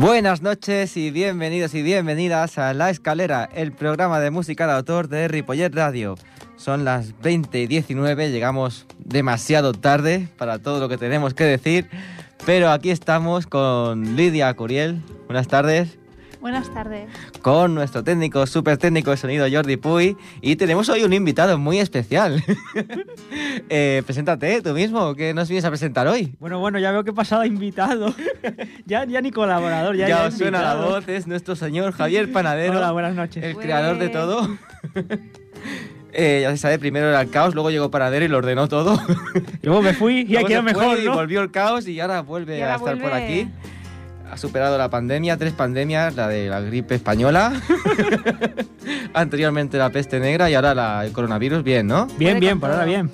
Buenas noches y bienvenidos y bienvenidas a La Escalera, el programa de música de autor de Ripollet Radio. Son las 20 y 19, llegamos demasiado tarde para todo lo que tenemos que decir, pero aquí estamos con Lidia Curiel. Buenas tardes. Buenas tardes. Con nuestro técnico, súper técnico de sonido Jordi Puy. Y tenemos hoy un invitado muy especial. eh, preséntate tú mismo, ¿qué nos vienes a presentar hoy? Bueno, bueno, ya veo que he pasado a invitado. ya, ya ni colaborador, ya, Ya ya os suena la voz, es nuestro señor Javier Panadero. Hola, buenas noches. el Pues- creador de todo. Eh, ya se sabe, primero era el caos, luego llegó Panadero y lo ordenó todo. Luego me fui y aquí era mejor, y ¿no? volvió el caos y ahora vuelve Y ahora a estar por aquí. Ha superado la pandemia, tres pandemias, la de la gripe española, anteriormente la peste negra y ahora la, el coronavirus, bien, ¿no? Bien, bien, por ahora bien.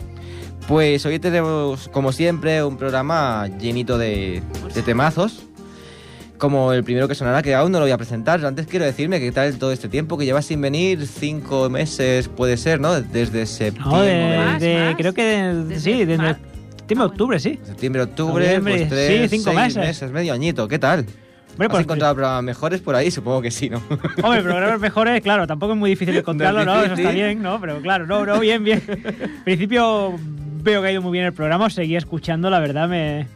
Pues hoy tenemos, como siempre, un programa llenito de, de temazos. Como el primero que sonará, que aún no lo voy a presentar. Antes quiero decirme que tal todo este tiempo que llevas sin venir, cinco meses puede ser, ¿no? Desde septiembre, No, de, Más, de- más. creo que de- Desde sí, desde mar- septiembre, octubre, sí. septiembre, octubre, Noviembre, pues tres, sí, cinco seis meses. medio añito. ¿Qué tal? Hombre, ¿Has pues, encontrado programas mejores por ahí? Supongo que sí, ¿no? hombre, programas mejores, claro, tampoco es muy difícil encontrarlo, ¿no? Eso está bien, ¿no? Pero claro, no, no, bien, bien. En principio veo que ha ido muy bien el programa, os seguía escuchando, la verdad me,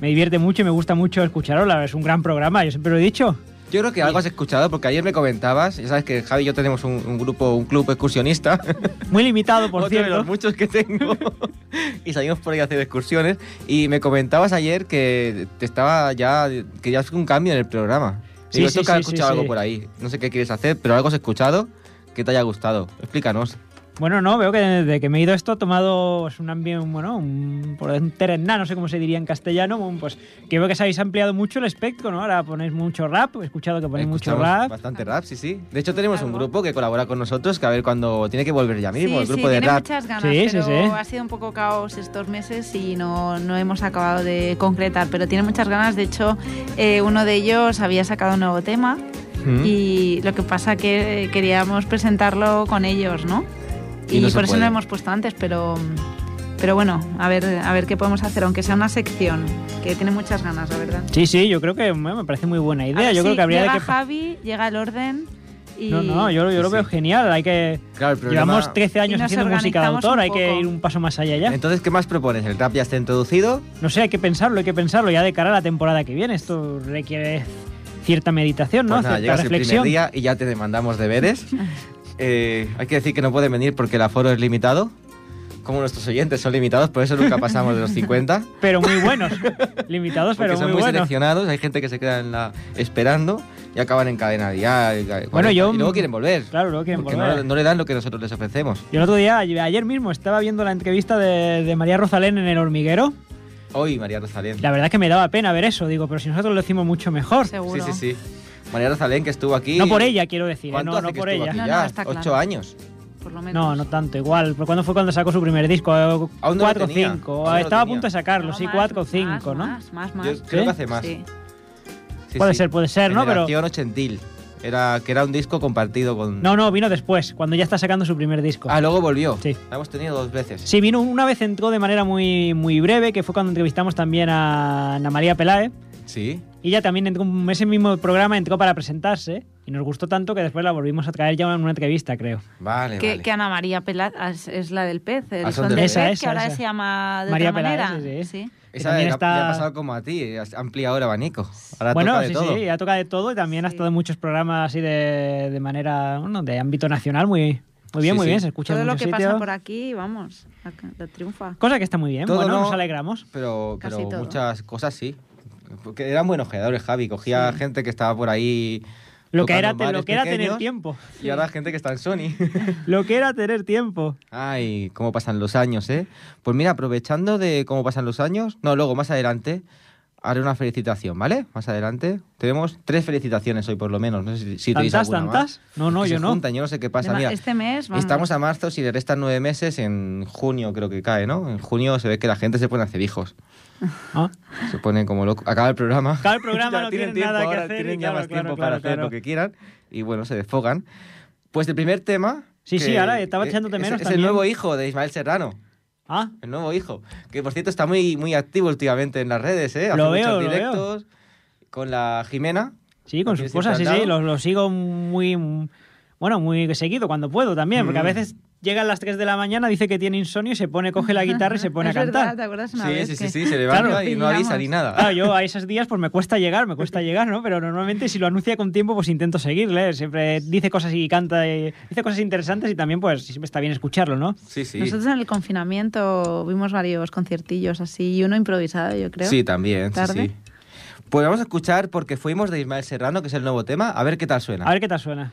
me divierte mucho y me gusta mucho escucharlo, la verdad, es un gran programa, yo siempre lo he dicho. Yo creo que algo has escuchado, porque ayer me comentabas, ya sabes que Javi y yo tenemos un, un grupo, un club excursionista, Muy limitado, por otro de cierto. los muchos que tengo, y salimos por ahí a hacer excursiones, y me comentabas ayer que te estaba ya, querías un cambio en el programa. Sí, Digo, sí, que has sí, escuchado sí, algo sí. por ahí, no sé qué quieres hacer, pero algo has escuchado que te haya gustado. Explícanos. Bueno, no, veo que desde que me he ido esto he tomado pues, un ambiente, bueno, un, un no sé cómo se diría en castellano, pues que veo que se habéis ampliado mucho el espectro, ¿no? Ahora ponéis mucho rap, he escuchado que ponéis mucho rap. Bastante rap, sí, sí. De hecho, tenemos un grupo que colabora con nosotros, que a ver cuando tiene que volver ya mismo, sí, el grupo sí, de tiene rap. muchas ganas, Sí, sí, pero sí. ha sido un poco caos estos meses y no, no hemos acabado de concretar, pero tiene muchas ganas. De hecho, eh, uno de ellos había sacado un nuevo tema ¿Mm? y lo que pasa que queríamos presentarlo con ellos, ¿no? Y Y, no por eso no puede. lo hemos puesto antes, pero, pero bueno, a ver, a ver qué podemos hacer, aunque sea una sección, que tiene muchas ganas, la verdad. Sí, sí, yo creo que bueno, me parece muy buena idea. ver Yo creo si que habría llega de que... Javi, llega el orden y... No, no, yo, yo Sí, lo veo sí. genial. Hay que... Claro, el programa... Llevamos 13 Y años haciendo música de autor, hay que ir un paso más allá ya. Entonces, ¿qué más propones? ¿El rap ya está introducido? No sé, hay que pensarlo, hay que pensarlo ya de cara a la temporada que viene. Esto requiere cierta meditación, ¿no? Pues nada, cierta llegas el reflexión. primer día y ya te demandamos deberes. Eh, hay que decir que no pueden venir porque el aforo es limitado. Como nuestros oyentes son limitados, por eso nunca pasamos de los 50. Pero muy buenos. Limitados, Porque pero son muy, muy buenos. seleccionados. Hay gente que se queda en la, esperando y acaban en cadena Bueno, yo- Y luego quieren volver. Claro, luego quieren porque volver. No, no le dan lo que nosotros les ofrecemos. Yo el otro día, ayer mismo, estaba viendo la entrevista de, de María Rosalén en El Hormiguero. Hoy, María Rosalén. La verdad es que me daba pena ver eso. Digo, pero si nosotros lo decimos mucho mejor. Seguro. Sí, sí, sí. María Rosalén, que estuvo aquí. No por ella, quiero decir. ¿eh? ¿Cuánto No, hace no que por ella. No, no, está Ocho claro. años. Por lo menos. No, no tanto, igual. ¿Pero ¿Cuándo fue cuando sacó su primer disco? Aún no ¿Cuatro o cinco? Aún no lo Estaba a punto de sacarlo, No, sí, más, cuatro o más, cinco, ¿no? Más, más, más. Yo creo que hace más. Sí. Sí, puede sí. ser, puede ser, ¿no? Pero. Ochentil. Era, que era un disco compartido con... No, no, vino después, cuando ya está sacando su primer disco. Ah, luego volvió. Sí. La hemos tenido dos veces. Sí, vino una vez, entró de manera muy, muy breve, que fue cuando entrevistamos también a Ana María Peláez. Sí. Y ella también entró, en ese mismo programa entró para presentarse y nos gustó tanto que después la volvimos a traer ya en una entrevista, creo. Vale, Que, vale. que Ana María Pelat es, es la del pez, el Ah, son son del del pez. Esa, pez, esa, que ahora esa. se llama de María otra Peláez, manera. sí, sí. Esa también está- ya ha pasado como a ti, has ampliado el abanico. Ahora bueno, toca de sí, todo. sí, ha tocado de todo y también ha estado en muchos programas así de, de manera, bueno, de ámbito nacional, muy, muy bien, Sí, muy sí. bien, se escucha Todo en lo que sitios. pasa por aquí, vamos, la, triunfa. Cosa que está muy bien, Todo bueno, no, nos alegramos. Pero, pero muchas cosas sí. Porque eran buenos ojeadores, Javi. Cogía gente que estaba por ahí. Lo que, era, lo que era tener tiempo. Y ahora gente que está en Sony. Lo que era tener tiempo. Ay, cómo pasan los años, ¿eh? Pues mira, aprovechando de cómo pasan los años, no, luego más adelante haré una felicitación, ¿vale? Más adelante. Tenemos tres felicitaciones hoy por lo menos. No sé si, si tenéis ¿Tantas, alguna tantas? más. No, no, Que yo se no. juntan, yo no sé qué pasa. Mira, este mes, vamos. estamos a marzo, si le restan nueve meses, en junio creo que cae, ¿no? En junio se ve que la gente se pone a hacer hijos. Ah. Se pone como loco. Acaba el programa. Claro, el programa Ya no tienen tiene nada que ahora hacer. Tienen ya claro, más claro, tiempo claro, para hacer lo que quieran. Y bueno, se desfogan. Pues el primer tema. Sí, sí, ahora estaba que echándote es- menos Es, el también. nuevo hijo de Ismael Serrano. Ah, El nuevo hijo. Que por cierto está muy, muy activo últimamente en las redes, ¿eh? Hace Lo muchos veo, lo directos con la Jimena. sí, con sus cosas, sí, sí. lo sigo muy. Bueno, muy seguido cuando puedo también, porque a Mm. veces llega a las 3 de la mañana, dice que tiene insomnio y se pone, coge la guitarra y se pone es a cantar. verdad, ¿te acuerdas una Sí, vez sí, sí, que- sí, se levanta Claro. y no avisa ni nada. Claro, yo a esos días pues me cuesta llegar, me cuesta llegar, ¿no? Pero normalmente si lo anuncia con tiempo pues intento seguirle, siempre dice cosas y canta, y dice cosas interesantes y también pues siempre está bien escucharlo, ¿no? Sí, sí. Nosotros en el confinamiento vimos varios conciertillos así y uno improvisado, yo creo. Sí, también, sí, Tarde. sí. Pues vamos a escuchar porque fuimos de Ismael Serrano, que es el nuevo tema, a ver qué tal suena. A ver qué tal suena.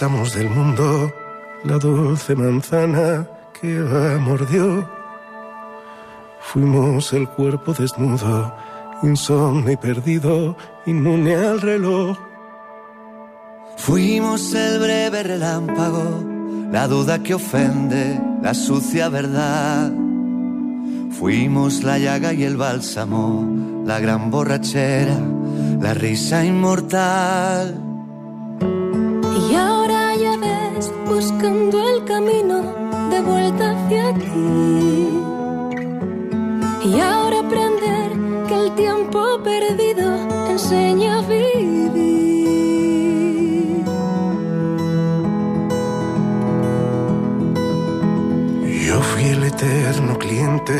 Del mundo, la dulce manzana que Eva mordió. Fuimos el cuerpo desnudo, insomne y perdido, inmune al reloj. Fuimos el breve relámpago, la duda que ofende, la sucia verdad. Fuimos la llaga y el bálsamo, la gran borrachera, la risa inmortal. Buscando el camino de vuelta hacia ti. Y ahora aprender que el tiempo perdido enseña a vivir. Yo fui el eterno cliente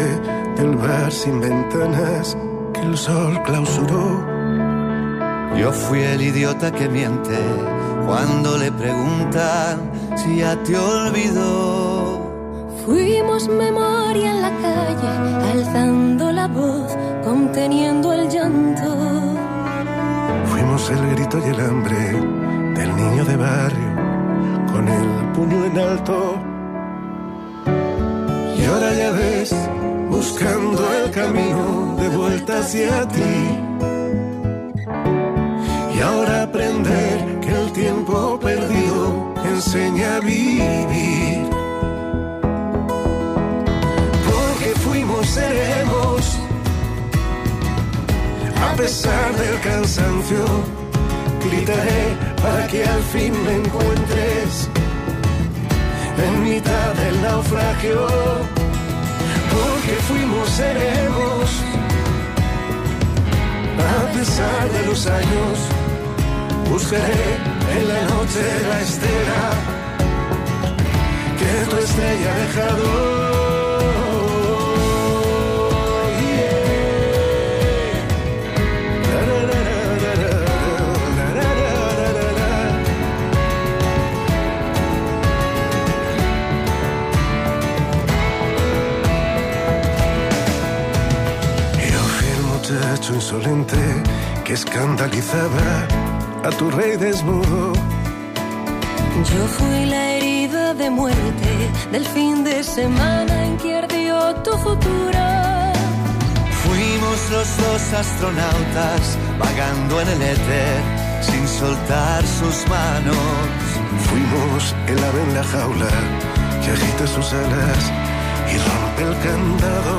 del bar sin ventanas que el sol clausuró. Yo fui el idiota que miente cuando le preguntan si ya te olvidó. Fuimos memoria en la calle, alzando la voz, conteniendo el llanto. Fuimos el grito y el hambre del niño de barrio con el puño en alto. Y ahora ya ves, buscando el camino de vuelta hacia ti. Enseña a vivir. Porque fuimos, seremos, a pesar del cansancio, gritaré para que al fin me encuentres en mitad del naufragio. Porque fuimos, seremos, a pesar de los años, buscaré en la noche la estela que tu estrella ha dejado. Insolente que escandalizaba a tu rey desnudo. Yo fui la herida de muerte del fin de semana en que ardió tu futuro. Fuimos los dos astronautas vagando en el éter sin soltar sus manos. Fuimos el ave en la jaula que agita sus alas y rompe el candado.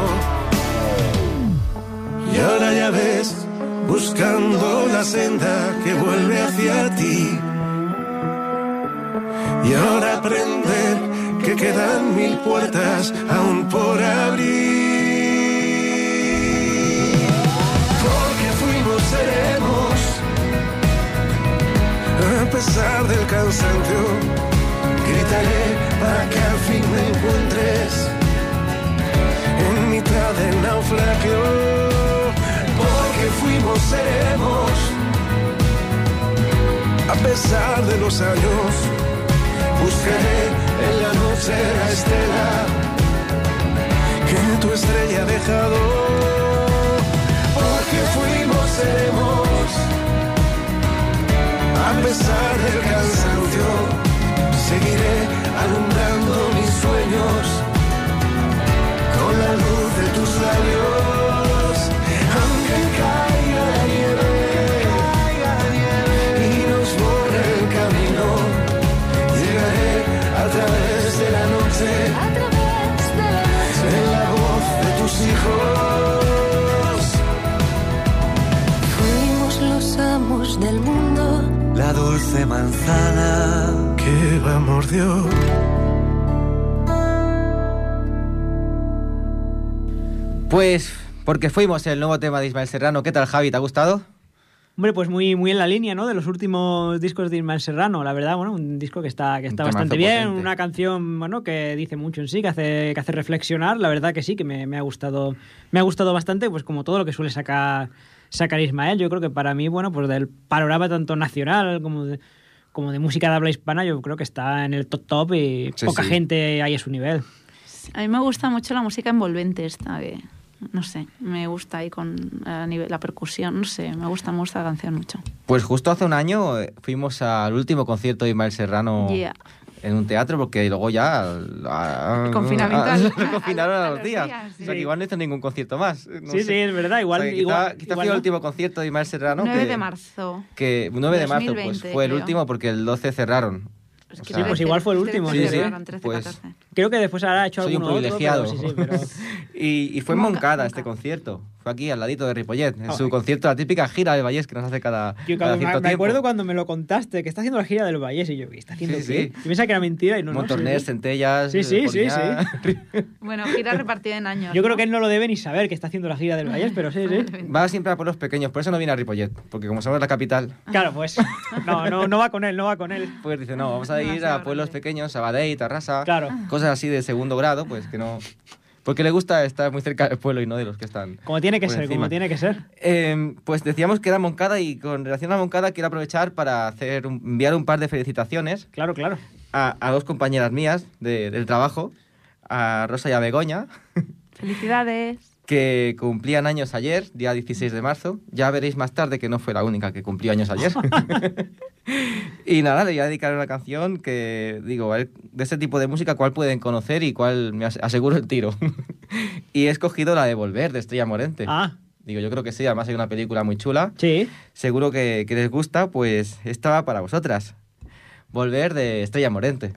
Y ahora ya ves, buscando la senda que vuelve hacia ti. Y ahora aprender que quedan mil puertas aún por abrir. Porque fuimos, seremos, a pesar del cansancio, gritaré para que al fin me encuentres en mitad del naufragio. Fuimos, seremos, a pesar de los años, buscaré en la noche la estela que tu estrella ha dejado. Porque fuimos, seremos, a pesar del cansancio, seguiré alumbrando dulce manzana. Que la mordió. Pues porque fuimos el nuevo tema de Ismael Serrano. ¿Qué tal, Javi? ¿Te ha gustado? Hombre, pues muy, muy en la línea, ¿no? De los últimos discos de Ismael Serrano. La verdad, bueno, un disco que está, que está Un bastante bien, potente. una canción, bueno, que dice mucho en sí, que hace, que hace reflexionar. La verdad que sí, que me, me ha gustado, me ha gustado bastante, pues como todo lo que suele sacar, sacar Ismael. Yo creo que para mí, bueno, pues del panorama tanto nacional como de, como de música de habla hispana, yo creo que está en el top top y Sí, poca sí. gente hay a su nivel. A mí me gusta mucho la música envolvente esta, que no sé, me gusta ahí con a nivel, la percusión, no sé, me gusta, me gusta la canción mucho. Pues justo hace un año eh, fuimos al último concierto de Ismael Serrano Yeah. En un teatro porque luego ya ah, El confinamiento ah, al- lo a- confinaron a, a los los días. días, O sea sí. que igual no hizo ningún concierto más. no sí, sé. sí, es verdad. Igual, O sea, que igual, quizá, quizá igual fue el no. último concierto de Ismael Serrano 9 que, de marzo. que 9 de marzo pues 2020, fue el creo. último porque el 12 cerraron. Es O sea, pues igual fue el último, sí, sí. cerraron, 13, Pues- 14. Creo que después habrá hecho Soy un alguno otro, pero privilegiado. sí, sí, pero... y, y fue en Monca- Moncada Monca. este concierto. Fue aquí al ladito de Ripollet, en Ah. su concierto, la típica gira de Vallés que nos hace cada, Yo cada me, me acuerdo cuando me lo contaste, que está haciendo la gira del Vallés y yo, ¿qué está haciendo? Sí, qué? sí. Yo pensaba que era mentira y no, no. Montornés, sí, sí. centellas. Sí, sí, sí, Poliñá. Bueno, gira repartida en años. Yo creo ¿no? que él no lo debe ni saber que está haciendo la gira del Vallés, pero sí, sí. Va siempre a pueblos pequeños, por eso no viene a Ripollet, porque como somos la capital, Claro, pues no, no, no va con él, no va con él. pues dice, no, vamos a ir a pueblos pequeños, Sabadell, Tarrasa, Claro. cosas así de segundo grado, pues que no... Porque le gusta estar muy cerca del pueblo y no de los que están Como tiene que por ser, encima. como tiene que ser. Eh, pues decíamos que era Moncada y con relación a Moncada quiero aprovechar para hacer un- enviar un par de felicitaciones Claro, claro. a, a dos compañeras mías de- del trabajo, a Rosa y a Begoña, Felicidades. Que cumplían años ayer, día 16 de marzo. Ya veréis más tarde que no fue la única que cumplió años ayer. y nada, le voy a dedicar una canción que, digo, de este tipo de música, ¿cuál pueden conocer y cuál me as- aseguro el tiro? y he escogido la de Volver, de Estrella Morente. Ah, Digo, yo creo que sí, además hay una película muy chula. sí. Seguro que, que les gusta, pues esta va para vosotras. Volver de Estrella Morente.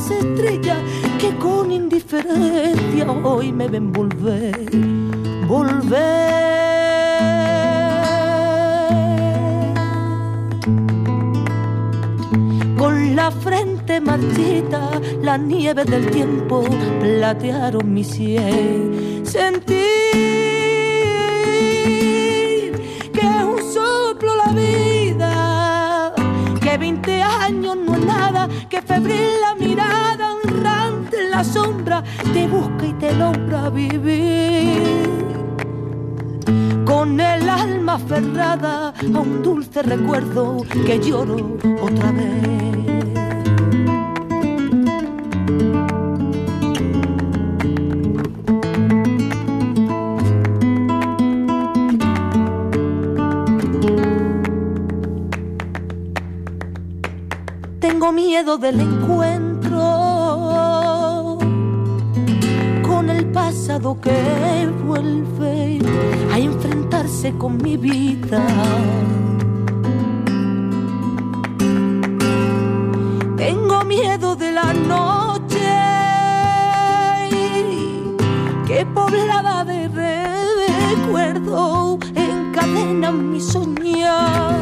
Las estrellas que con indiferencia hoy me ven volver, volver con la frente marchita, la nieve del tiempo platearon mi sien. Sentir que es un soplo la vida, que 20 años no es nada, que febril la te busca y te logra vivir con el alma aferrada a un dulce recuerdo que lloro otra vez. Tengo miedo del encuentro que vuelve a enfrentarse con mi vida. Tengo miedo de la noche que poblada de recuerdo encadena mi soñar.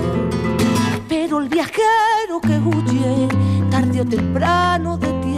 Pero el viajero que huye tarde temprano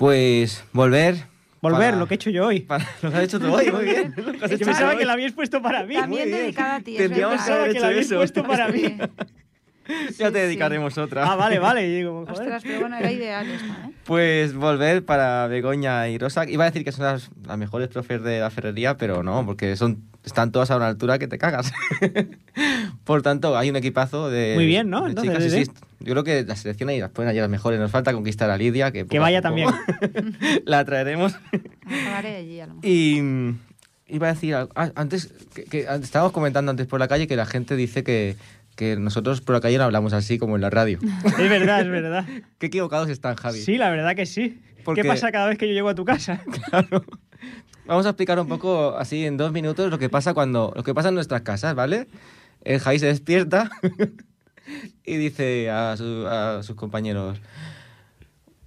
Pues volver. Volver, para- lo que he hecho yo hoy. para- Lo has hecho tú hoy, muy bien. Lo has Yo hecho pensaba tú que hoy. la habíais puesto para mí. También dedicada a ti. Tendríamos que haber Pensaba que la habéis hecho puesto eso. para mí. Ya Sí, te sí. dedicaremos otra. Ah, vale, vale. Y digo, joder. Ostras, pero bueno, era ideal esto, ¿eh? Pues volver para Begoña y Rosa. Iba a decir que son las, las mejores profes de la ferrería, pero no, porque son están todas a una altura que te cagas. Por tanto, hay un equipazo de. Muy bien, ¿no? de Entonces, chicas, sí, sí, sí. Yo creo que la selección ahí las pueden hallar las mejores. Nos falta conquistar a Lidia. Que, a vaya poco también. la traeremos. Acabaré allí a lo mejor. Y mm, iba a decir, ah, antes, que, que estábamos comentando antes por la calle que la gente dice que, que nosotros por la calle no hablamos así como en la radio. Es verdad, es verdad. Qué equivocados están, Javi. Sí, la verdad que sí. Porque- ¿Qué pasa cada vez que yo llego a tu casa? Claro. Vamos a explicar un poco así en dos minutos lo que pasa cuando lo que pasa en nuestras casas, ¿vale? El Javi se despierta y dice a, su- a sus compañeros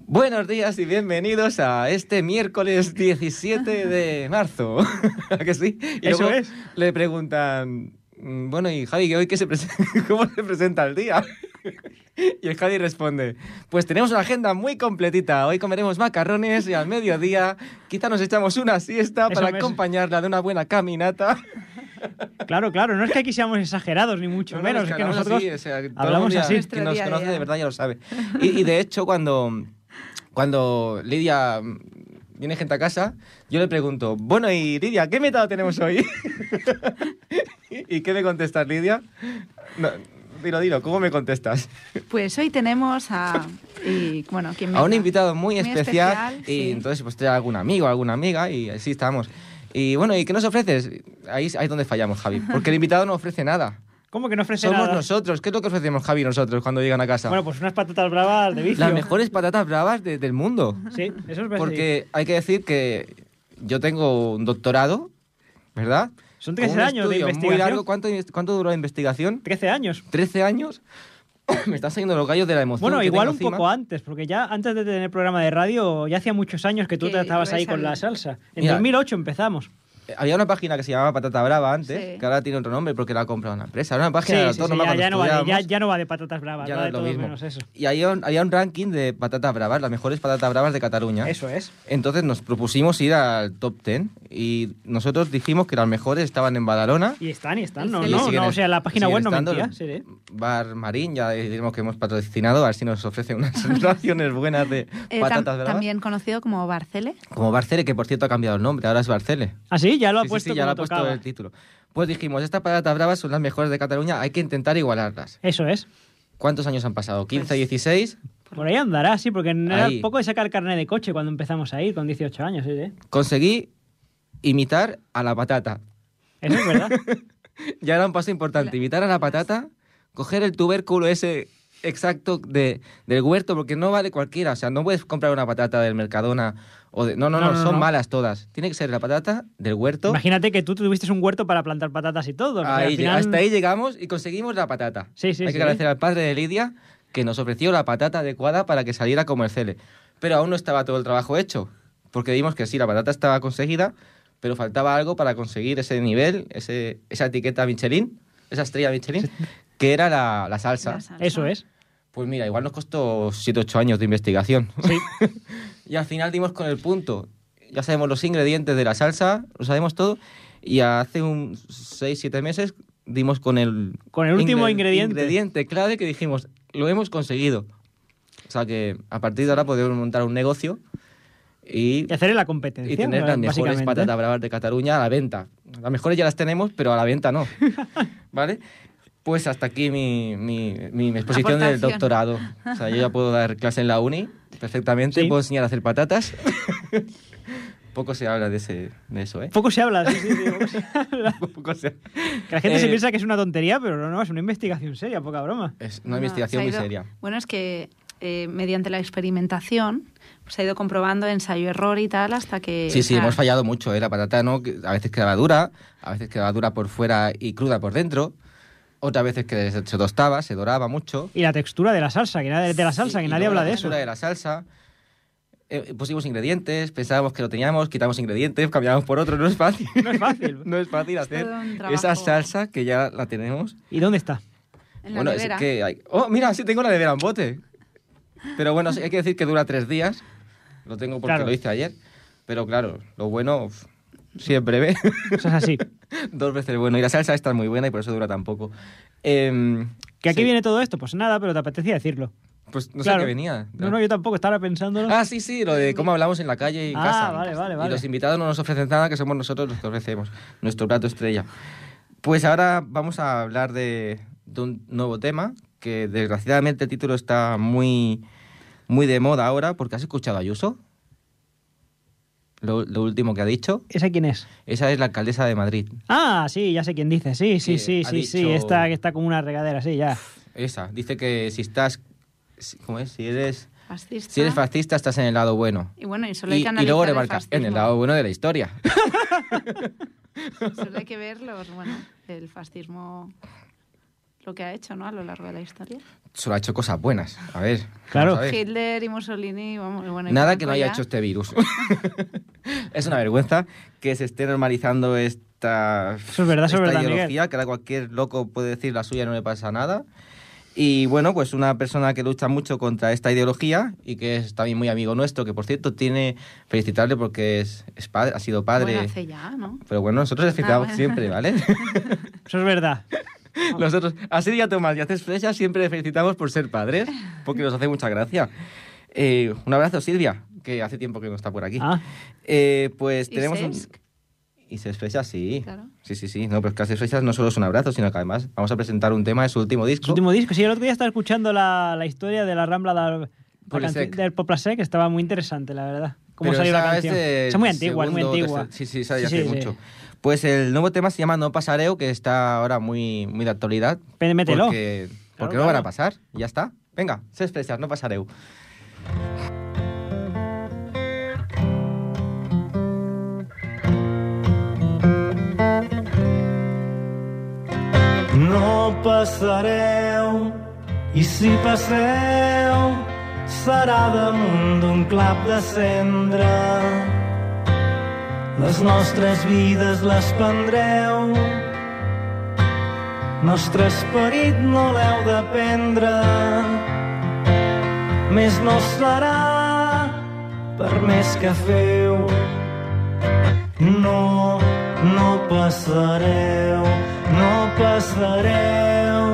Buenos días y bienvenidos a este miércoles 17 de marzo. ¿A que sí? Y Eso luego es. Le preguntan, "Mm, bueno, y Javi, ¿hoy qué se ¿cómo se presenta el día? Y el Javi responde, pues tenemos una agenda muy completita. Hoy comeremos macarrones y al mediodía quizá nos echamos una siesta Eso para acompañarla de una buena caminata. Claro, claro. No es que aquí seamos exagerados, ni mucho No, no, menos. es es que hablamos nosotros así, o sea, hablamos así. Quien nos día a conoce día. de verdad ya lo sabe. Y, y de hecho, cuando, cuando Lidia viene gente a casa, yo le pregunto, bueno, y Lidia, ¿qué método tenemos hoy? ¿Y qué me contestas, Lidia? No, dilo, dilo, ¿cómo me contestas? Pues hoy tenemos a. Y, bueno, ¿quién a un invitado muy, Muy especial, especial, y sí. entonces pues trae algún amigo, alguna amiga y así estamos. Y bueno, ¿y qué nos ofreces? Ahí, ahí es donde fallamos, Javi, porque el invitado no ofrece nada. ¿Cómo que no ofrece Somos nada? nosotros. ¿Qué es lo que ofrecemos, Javi, nosotros cuando llegan a casa? Bueno, pues unas patatas bravas de vicio. Las mejores patatas bravas de- del mundo. Sí, eso es verdad. Porque hay que decir que yo tengo un doctorado, ¿verdad? Son Con 13 un años de investigación. Muy largo. ¿Cuánto, ¿Cuánto duró la investigación? 13 años. 13 años. Me están saliendo los gallos de la emoción. Bueno, que igual un encima. poco antes, porque ya antes de tener programa de radio, ya hacía muchos años que tú Que te estabas ahí con la salsa. En Mira. 2008 empezamos. Eh, Había una página que se llamaba Patata Brava antes, Sí. que ahora tiene otro nombre porque la ha comprado una empresa. Era una Sí, página de sí, ya, no vale, ya, estudiábamos. ya no va de patatas bravas, Ya va no de lo todo mismo. menos eso. Y había un, había un ranking de patatas bravas, las mejores patatas bravas de Cataluña. Eso es. Entonces nos propusimos ir al top 10 y nosotros dijimos que las mejores estaban en Badalona. Y están, y están. No, Y no, siguen no, en- o sea, la página web no estando. mentía. Bar Marín, ya diremos que hemos patrocinado, a ver si nos ofrece unas raciones buenas de Eh, tam- patatas bravas. también conocido como Barcele. Como Barcele, que por cierto ha cambiado el nombre, ahora es Barcele. ¿Ah, sí? Ya lo ha Sí, sí, puesto sí, ya le ha puesto tocaba. el título. Pues dijimos, estas patatas bravas son las mejores de Cataluña, hay que intentar igualarlas. Eso es. ¿Cuántos años han pasado? ¿15, Pues- 16? Por ahí andará, sí, porque no era poco de sacar carne de coche cuando empezamos a ir con 18 años, sí, sí. Conseguí imitar a la patata. Eso es verdad. Ya era un paso importante, imitar a la patata, coger el tubérculo ese exacto de, del huerto, porque no vale cualquiera, o sea, no puedes comprar una patata del Mercadona o de... No, no, no, No, no, son no. malas todas. Tiene que ser la patata del huerto. Imagínate que tú tuviste un huerto para plantar patatas y todo. Ahí al lleg- final- Hasta ahí llegamos y conseguimos la patata. Sí, sí, Hay sí. que agradecer al padre de Lidia que nos ofreció la patata adecuada para que saliera como el cele. Pero aún no estaba todo el trabajo hecho, porque vimos que sí, la patata estaba conseguida, pero faltaba algo para conseguir ese nivel, ese, esa etiqueta Michelin, esa estrella Michelin, que era la, la salsa. La salsa. Eso es. Pues mira, igual nos costó 7 8 años de investigación. Sí. y al final dimos con el punto. Ya sabemos los ingredientes de la salsa, lo sabemos todo. Y hace un 6 7 meses dimos con el... Con el último ingre- ingrediente. Ingrediente clave que dijimos, lo hemos conseguido. sea que a partir de ahora podemos montar un negocio y, Y hacerle la competencia. y tener las mejores patatas bravas de Cataluña a la venta. Las mejores ya las tenemos, pero a la venta no. ¿Vale? Pues hasta aquí mi, mi, mi exposición del doctorado. O sea, yo ya puedo dar clase en la uni perfectamente, Sí. puedo enseñar a hacer patatas. Poco se habla de, ese, de eso, ¿eh? Poco se habla, sí, sí, sí, poco se habla. Poco se- Que la gente se Eh, piensa que es una tontería, pero no, no, es una investigación seria, poca broma. Es una No, investigación se ha muy ido- seria. Bueno, es que eh, mediante la experimentación pues, ha ido comprobando ensayo-error y tal hasta que... Sí, sí, sea, hemos fallado mucho, ¿eh? La patata no, a veces quedaba dura, a veces quedaba dura por fuera y cruda por dentro, otras veces que se, se tostaba, se doraba mucho. Y la textura de la salsa, que nadie, de la salsa, Sí, que nadie habla la de eso. textura de la salsa. Eh, pusimos ingredientes, pensábamos que lo teníamos, quitamos ingredientes, cambiamos por otros, no es fácil. No es fácil. no es fácil hacer esa salsa que ya la tenemos. ¿Y dónde está? En la bueno, nevera. es que hay... Oh, mira, sí tengo la nevera en bote. Pero bueno, hay que decir que dura tres días. Lo tengo porque Claro. lo hice ayer. Pero claro, lo bueno uf, siempre ve. Eso es así. Dos veces bueno. Y la salsa está muy buena y por eso dura tan poco. Em, ¿Que aquí sí, viene todo esto? Pues nada, pero te apetecía decirlo. Pues no Claro. sé qué venía. No, no, yo tampoco, estaba pensándolo. Ah, sí, sí, lo de cómo hablamos en la calle y en Ah, casa. vale, vale, Y vale. los invitados no nos ofrecen nada, que somos nosotros los que ofrecemos. Nuestro plato estrella. Pues ahora vamos a hablar de, de un nuevo tema, que desgraciadamente el título está muy, muy de moda ahora, porque has escuchado a Ayuso. Lo, lo último que ha dicho. ¿Esa quién es? Esa es la alcaldesa de Madrid. Ah, sí, ya sé quién dice. Sí, sí, sí, sí, sí. Esta que está como una regadera, sí, ya. Esa. Dice que si estás... ¿Cómo es? Si eres, Fascista. si eres fascista, estás en el lado bueno. Y bueno, y solo hay Y, que y luego analizar el remarca, en el lado bueno de la historia. Solo hay que ver los, bueno, el fascismo, lo que ha hecho ¿no? a lo largo de la historia. Solo ha hecho cosas buenas. A ver. Claro. vamos a ver. Hitler y Mussolini, vamos, bueno, y Nada que no haya ya. hecho este virus. es una vergüenza que se esté normalizando esta, Eso es verdad, eso es esta verdad, ideología, Miguel. que ahora cualquier loco puede decir la suya no le pasa nada. Y bueno, pues una persona que lucha mucho contra esta ideología y que es también muy amigo nuestro, que por cierto tiene felicitarle porque es, es padre, ha sido padre. Bueno, hace ya, ¿no? Pero bueno, nosotros le felicitamos bueno. siempre, ¿vale? Eso es verdad. Nosotros, a Silvia Tomás y a Cés Flecha siempre le felicitamos por ser padres, porque nos hace mucha gracia. Eh, un abrazo, Silvia, que hace tiempo que no está por aquí. Ah, Eh, pues ¿Y tenemos un... Cesc? Y Cés Flecha, sí. Claro. Sí, sí, sí. No, pero es que a Cés Flecha no solo es un abrazo, sino que además vamos a presentar un tema de su último disco. su último disco. Sí, el otro día estaba escuchando la, la historia de la Rambla del, la del Poplasec, que estaba muy interesante, la verdad. Cómo Pero salió la es canción. Es muy antigua, es muy segundo o antigua. tercer- Sí, sí, ya Sí, hace sí, sí. Pues el nuevo tema se llama No Pasareo, que está ahora muy, muy de actualidad. Pe- Mételo. Porque, porque Claro, no van a pasar, ya está. Venga, Cés Flecha, No Pasareu. No passareu, i si passeu, serà damunt d'un clap de cendra. Les nostres vides les prendreu, nostre esperit no l'heu de prendre. Més no serà per més que feu. No, no passareu, no passareu.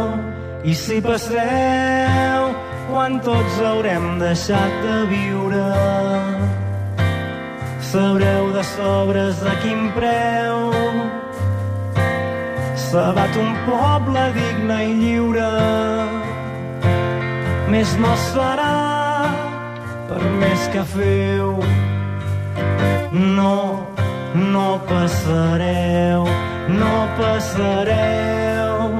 I si passeu, quan tots haurem deixat de viure, sabreu de sobres a quin preu s'abat un poble digne i lliure. Més no serà per més que feu. No, no passareu, no passareu.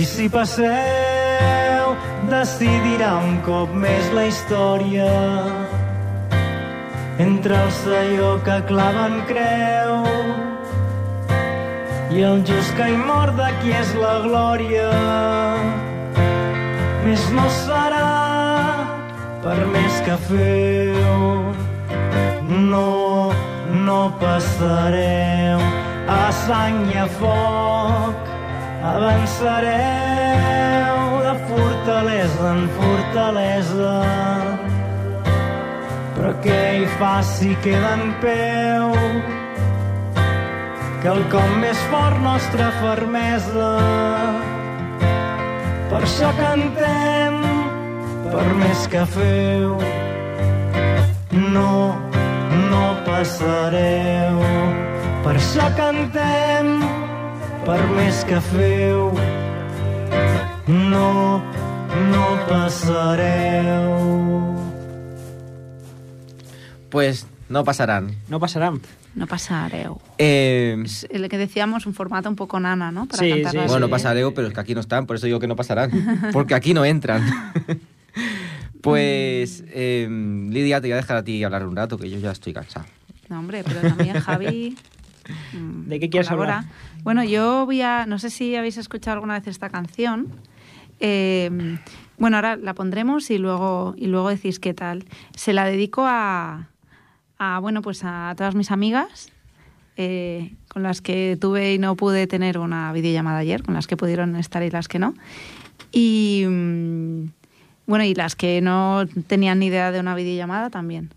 I si passeu, decidirà un cop més la història. Entre el selló que claven creu i el just que hi mor de qui és la glòria. Més no serà per més que feu. No, no passareu a sang i a foc. Avançareu de fortalesa en fortalesa. Però què hi si queda en peu? quelcom més fort, nostra fermesa. Per això cantem, per més que feu. No, no passareu, per això cantem, per més que feu. No, no passareu. Pues no pasarán. No pasarán. No pasareu. Eh, Es el que decíamos, un formato un poco nana, ¿no? Para Sí, sí, bueno, no pasareo, pero es que aquí no están, por eso digo que no pasarán. Porque aquí no entran. Pues, eh, Lidia, te voy a dejar a ti hablar un rato, que yo ya estoy cansado. No, hombre, pero también Javi. mm, ¿De qué quieres colabora. hablar? Bueno, yo voy a. No sé si habéis escuchado alguna vez esta canción. Eh, bueno, ahora la pondremos y luego, y luego decís qué tal. Se la dedico a, a bueno, pues a todas mis amigas eh, con las que tuve y no pude tener una videollamada ayer, con las que pudieron estar y las que no. Y mm, bueno, y las que no tenían ni idea de una videollamada también.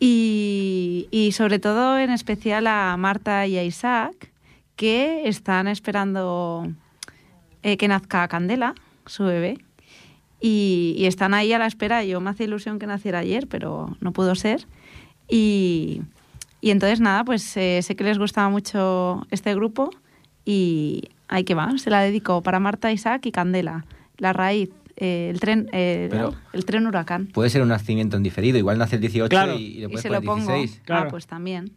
Y, sobre todo en especial a Marta y a Isaac, que están esperando eh, que nazca Candela, su bebé. Y, y están ahí a la espera. Yo me hacía ilusión que naciera ayer, pero no pudo ser. Y, y entonces nada, pues eh, sé que les gustaba mucho este grupo y ahí que va, se la dedico para Marta, Isaac y Candela. La raíz, eh, el tren, eh, Pero- el tren huracán. Puede ser un nacimiento en diferido, igual nace el 18 Claro. y, y le Y puedes se poner lo pongo. 16. Claro. Ah, pues también.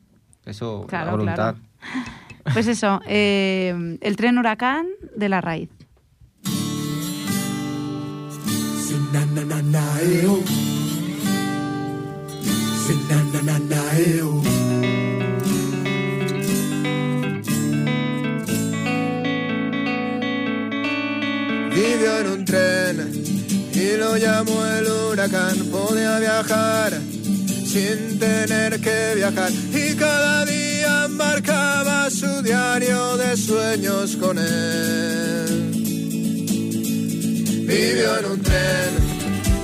Eso, Claro, a voluntad. claro. Pues eso, eh, el tren huracán de la raíz. Vivió en un tren y lo llamó el huracán. Podía viajar sin tener que viajar y cada día marcaba su diario de sueños con él. Vivió en un tren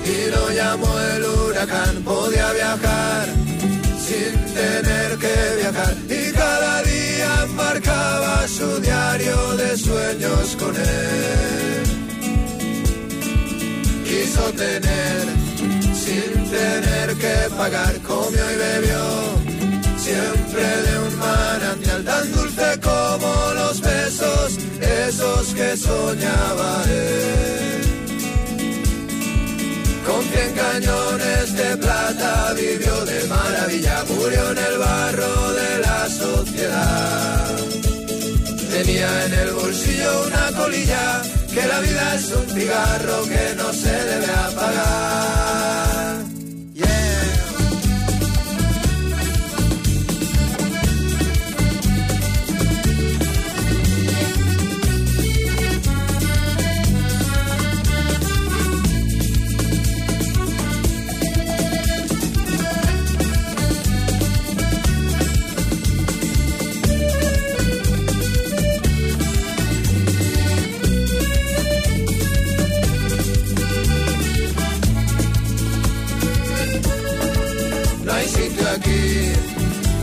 y lo llamó el huracán. Podía viajar sin tener que pagar, comió y bebió siempre de un manantial tan dulce como los besos, esos que soñaba él. Con cien cañones de plata vivió de maravilla, murió en el barro de la sociedad. Tenía en el bolsillo una colilla, que la vida es un cigarro que no se debe apagar.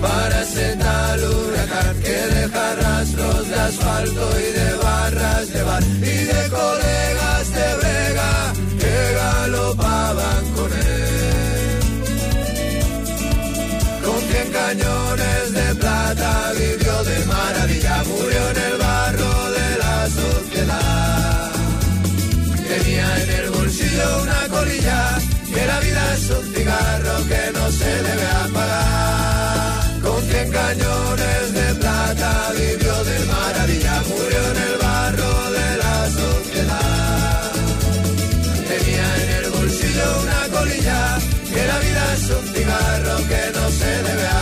Para ese tal huracán que deja rastros de asfalto y de barras de bar y de colegas de brega que galopaban con él. Con cien cañones de plata vivió de maravilla, murió en el barro de la sociedad. Tenía en el bolsillo una colilla, vida es un cigarro que no se debe apagar. Con cien cañones de plata vivió de maravilla, murió en el barro de la sociedad. Tenía en el bolsillo una colilla, que la vida es un cigarro que no se debe apagar.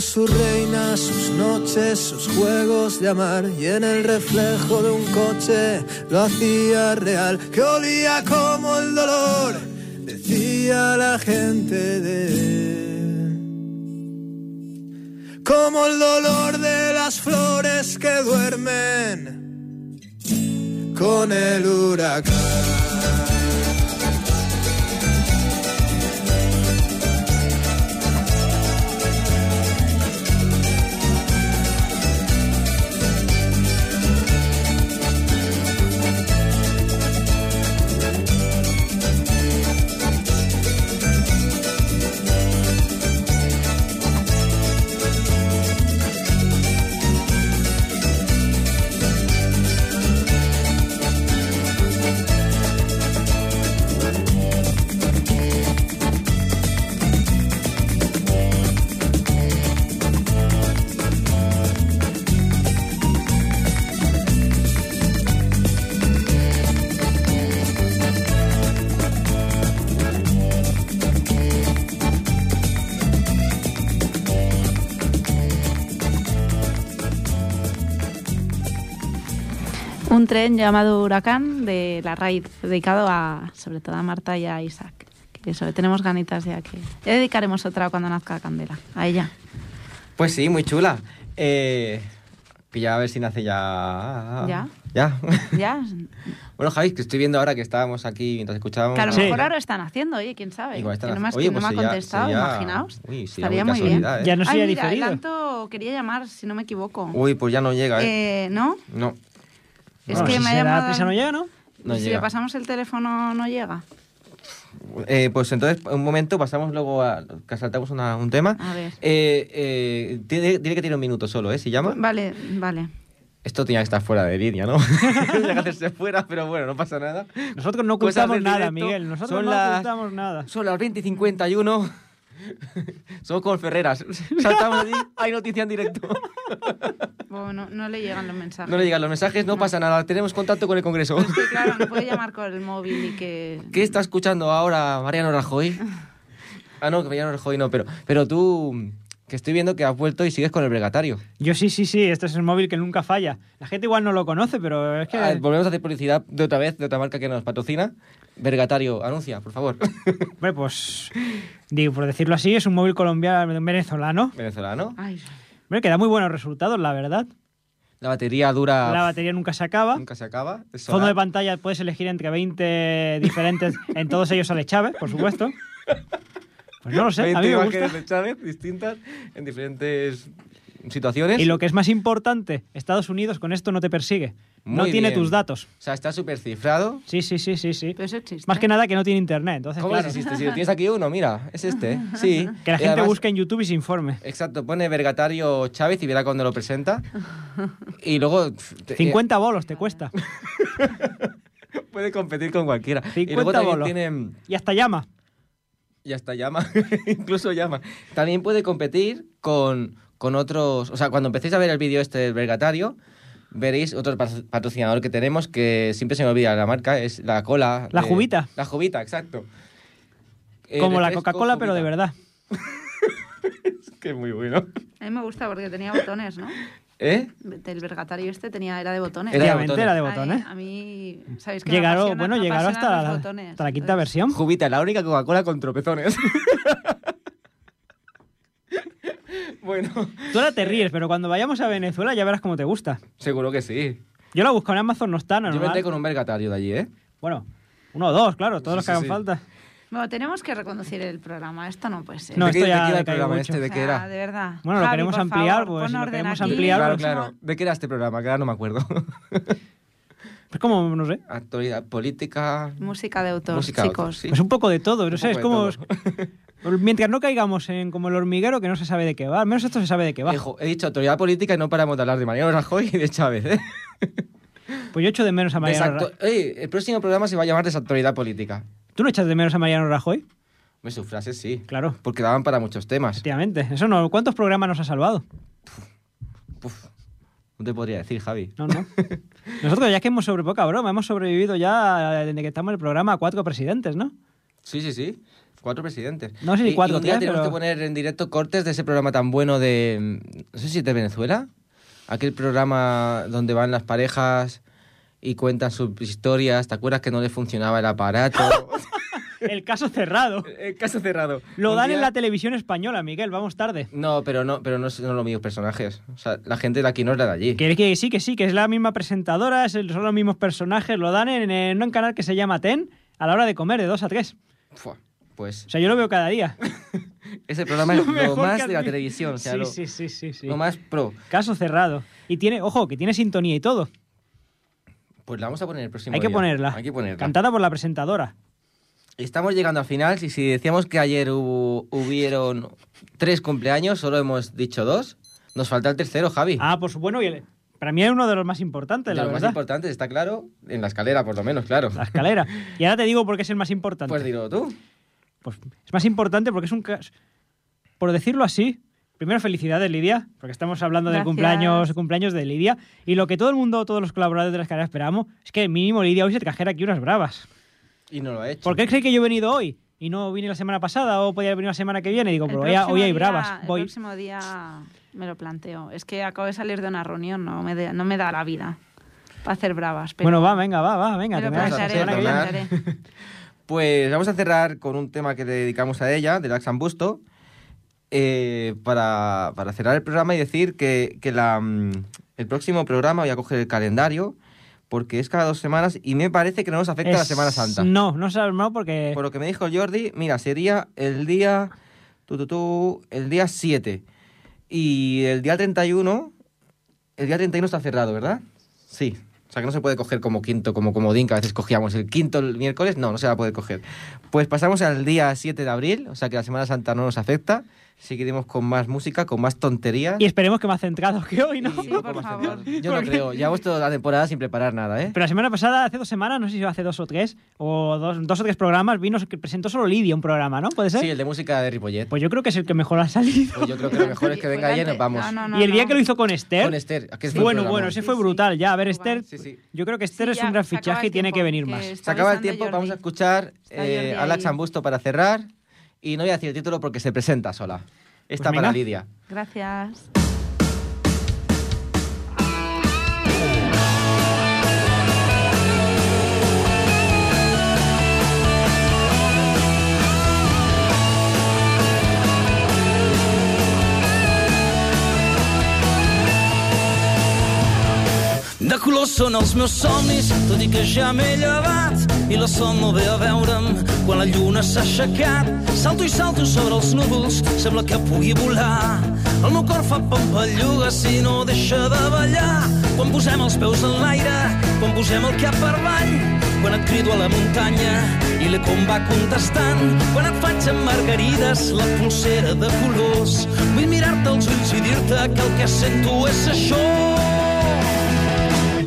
Su reina, sus noches, sus juegos de amar y en el reflejo de un coche lo hacía real, que olía como el dolor, decía la gente de él. Como el dolor de las flores que duermen con el huracán. Tren llamado Huracán de la RAID, dedicado a, sobre todo a Marta y a Isaac. Que eso, tenemos ganitas ya que... Ya dedicaremos otra cuando nazca Candela, a ella. Pues sí, muy chula. Eh, pilla a ver si nace ya. ¿Ya? Ya. Ya, bueno, Javi, que estoy viendo ahora que estábamos aquí mientras escuchábamos. que a lo Sí. mejor ahora están haciendo, oye, quién sabe. Igual están que no me, has- Oye, que no pues me ha sería- contestado, sería- imaginaos. Uy, sería Estaría muy muy bien. ¿eh? Ya no Ay, sería mira, diferido. Lanto quería llamar, si no me equivoco. Uy, pues ya no llega, ¿eh? Eh, ¿No? No, Es Bueno, que si me ha llamado... prisa no llega, ¿no? no si llega. le pasamos el teléfono, no llega. Eh, pues entonces, un momento, pasamos luego a. que saltamos una- un tema. A ver. Eh, eh, tiene, tiene que tener un minuto solo, ¿eh? Si llama. Vale, vale. Esto tenía que estar fuera de línea, ¿no? Tenía que hacerse fuera, pero bueno, no pasa nada. Nosotros no Cosas ocultamos nada, directo. Miguel. Nosotros Son no las- ocultamos nada. Son las 20 y 51. Somos como Ferreras. Saltamos allí, hay noticia en directo. Bueno, no le llegan los mensajes. No le llegan los mensajes, no, No. pasa nada. Tenemos contacto con el Congreso. Pues que claro, no puede llamar con el móvil y que... ¿Qué está escuchando ahora Mariano Rajoy? Ah, no, que Mariano Rajoy no, pero, pero tú, que estoy viendo que has vuelto y sigues con el bregatario. Yo sí, sí, sí. Este es el móvil que nunca falla. La gente igual no lo conoce, pero es que... Ah, volvemos a hacer publicidad de otra vez, de otra marca que nos patrocina. Vergatario, anuncia, por favor. Hombre, pues... Digo, por decirlo así, es un móvil colombiano venezolano. Venezolano. Ay, Hombre, que da muy buenos resultados, la verdad. La batería dura. La batería nunca se acaba. Nunca se acaba. es Fondo de pantalla puedes elegir entre 20 diferentes. en todos ellos sale Chávez, por supuesto. Pues no lo sé, a 20 mí me imágenes gusta. de Chávez distintas en diferentes situaciones. Y lo que es más importante, Estados Unidos con esto no te persigue. no tiene bien. tus datos. O sea, está súper cifrado. Sí, sí, sí, sí, sí. pero eso existe. Más que nada que no tiene internet. Entonces, ¿Cómo claro, existe? Si tienes aquí uno, mira, es este. Sí. que la Y gente además- busque en YouTube y se informe. Exacto, pone Vergatario Chávez y verá cuando lo presenta. Y luego. pf, te- 50 bolos te cuesta. eh, puede competir con cualquiera. y 50 luego también bolos. Y hasta llama. Y hasta llama, incluso llama. También puede competir con, con otros. O sea, cuando empecéis a ver el vídeo este del Vergatario, veréis otro pat- patrocinador que tenemos que siempre se me olvida la marca, es la cola. La de- Jubita. La Jubita, exacto. Eh, Como la Coca-Cola, pero de verdad. Que muy bueno. A mí me gusta porque tenía botones, ¿no? ¿Eh? El vergatario este tenía, era de botones. Era de Efectivamente, botones. era de Ay, botones. A mí, ¿sabéis qué? Me Llegaron, bueno, llegaron hasta la, los botones. hasta la quinta Entonces, versión. Jubita, la única Coca-Cola con tropezones. bueno, Tú ahora te ríes, pero cuando vayamos a Venezuela ya verás cómo te gusta. seguro que sí. Yo la busco en Amazon, no está, Yo normal. vendré con un Vergatario de allí, ¿eh? Bueno, uno o dos, claro, todos Sí, los que sí, hagan sí. falta. Bueno, tenemos que reconducir el programa. Esto no puede ser. No, ¿De qué, esto de ya qué era el programa mucho. este? ¿De O qué sea, era? de verdad. Bueno, lo Javi, queremos por ampliar, favor, pues, lo orden queremos aquí. ampliar, Claro, pues- claro. ¿De qué era este programa? Que ahora no me acuerdo. Es como, no sé, Actualidad política. Música de autor, Música de chicos. autor, sí. pues un poco de todo, no sé, es como... de. Mientras no caigamos en como el hormiguero que no se sabe de qué va, al menos esto se sabe de qué va. Ejo, he dicho actualidad política y no paramos de hablar de Mariano Rajoy y de Chávez, ¿eh? Pues yo echo de menos a Mariano Rajoy. El próximo programa se va a llamar Desactualidad política. ¿Tú no echas de menos a Mariano Rajoy? Me sus frases sí. Claro, Porque daban para muchos temas. efectivamente. Eso no, ¿cuántos programas nos ha salvado? Puf, no te podría decir, Javi. No, no. Nosotros ya que hemos sobre poca broma, hemos sobrevivido ya desde que estamos en el programa a cuatro presidentes, ¿no? Sí, sí, sí. Cuatro presidentes. No sé si cuatro y un día tenemos pero- que poner en directo cortes de ese programa tan bueno de... No sé si es de Venezuela. Aquel programa donde van las parejas y cuentan sus historias. ¿Te acuerdas que no les funcionaba el aparato? El caso cerrado. el caso cerrado. Lo Un dan día- en la televisión española, Miguel, vamos tarde. No, pero no, pero no son los mismos personajes. O sea, la gente de aquí no es la de allí. Que, que sí, que sí, que es la misma presentadora, son los mismos personajes, lo dan en, en un canal que se llama TEN a la hora de comer, de 2 a 3. Fua, Pues O sea, yo lo veo cada día. ese programa es lo más de la televisión. O sea, sí, lo, sí, sí, sí, sí. lo más pro. Caso cerrado. Y tiene, ojo, que tiene sintonía y todo. Pues la vamos a poner el próximo Hay que día. ponerla. Hay que ponerla. Cantada por la presentadora. Estamos llegando al final. Y si decíamos que ayer hubo, hubieron tres cumpleaños, solo hemos dicho dos. Nos falta el tercero, Javi. Ah, pues bueno, y el- para mí es uno de los más importantes, de la los más verdad. importantes, está claro. En la escalera, por lo menos, claro. La escalera. Y ahora te digo por qué es el más importante. Pues dilo tú. Pues es más importante porque es un caso. Por decirlo así, primero felicidades, Lidia, porque estamos hablando del cumpleaños, cumpleaños de Lidia. Y lo que todo el mundo, todos los colaboradores de la escalera esperamos, es que mínimo Lidia hoy se trajera aquí unas bravas. Y no lo ha hecho. ¿Por qué creéis que yo he venido hoy? Y no vine la semana pasada o podía venir la semana que viene. Digo, El pero hoy, hay día- bravas. El Voy. próximo día me lo planteo. Es que acabo de salir de una reunión, no me, de- no me da la vida. para hacer bravas. Pero Bueno, va, venga, va, va, venga. me lo tendrás- plantearé. Pues vamos a cerrar con un tema que le dedicamos a ella, de Lax Busto, eh, para, para cerrar el programa y decir que, que la, mm, el próximo programa voy a coger el calendario, porque es cada dos semanas y me parece que no nos afecta la Semana Santa. No, no sabes, no, porque... Por lo que me dijo Jordi, mira, sería el día, tú, tú, tú, el día 7. Y el día 31, el día 31 está cerrado, ¿verdad? Sí. O sea que no se puede coger como quinto, como comodín, que a veces cogíamos el quinto el miércoles, no, no se va a poder coger. Pues pasamos al día 7 de abril, o sea que la Semana Santa no nos afecta. Seguiremos con más música, con más tonterías. Y esperemos que más centrado que hoy, ¿no? Sí, por favor. Yo no creo, llevamos toda la temporada sin preparar nada, ¿eh? Pero la semana pasada, hace dos semanas, no sé si hace dos o tres, o dos, dos o tres programas, vino que presentó solo Lidia un programa, ¿no? ¿Puede ser? Sí, el de música de Ripollet. Pues yo creo que es el que mejor ha salido. Pues yo creo que lo mejor es que venga ella y nos vamos. No, no, no, y el día no. que lo hizo con Esther. Con Esther. que es buen bueno, programa. bueno, ese fue brutal. Ya, a ver, Esther. Sí. Yo creo que Esther Sí, es ya, un gran fichaje y tiene que venir que más. está Se acaba el tiempo, vamos a escuchar Está eh, a ahí. Ambusto para cerrar. Y no voy a decir el título porque se presenta sola. Esta Pues para venga. Lidia. Gracias. De color són els meus somnis, tot i que ja m'he llevat i la son no ve a veure'm quan la lluna s'ha aixecat. Salto i salto sobre els núvols, sembla que pugui volar. El meu cor fa pampalluga si no deixa de ballar. Quan posem els peus en l'aire, quan posem el cap per avall, quan et crido a la muntanya i l'eco em va contestant, quan et faig amb margarides la pulsera de colors. Vull mirar-te als ulls i dir-te que el que sento és això.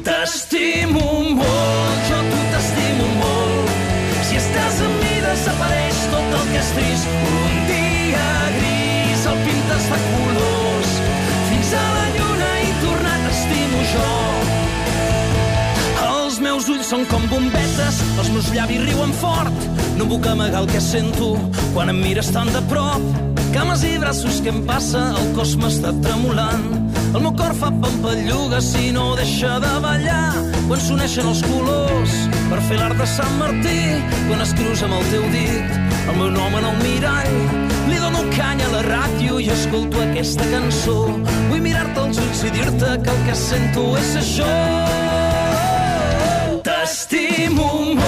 T'estimo molt, jo tu t'estimo molt. Si estàs amb mi desapareix tot el que és trist. Un dia gris el pintes de colors. Són com bombetes, els meus llavis riuen fort. No puc amagar el que sento quan em mires tan de prop. Cames i braços, què em passa? El cos m'està tremolant. El meu cor fa pampalluga si no deixa de ballar. Quan s'uneixen els colors per fer l'art de Sant Martí. Quan escrius amb el teu dit el meu nom en el mirall. Li dono canya a la ràdio i escolto aquesta cançó. Vull mirar-te als ulls i dir-te que el que sento és això. testimonio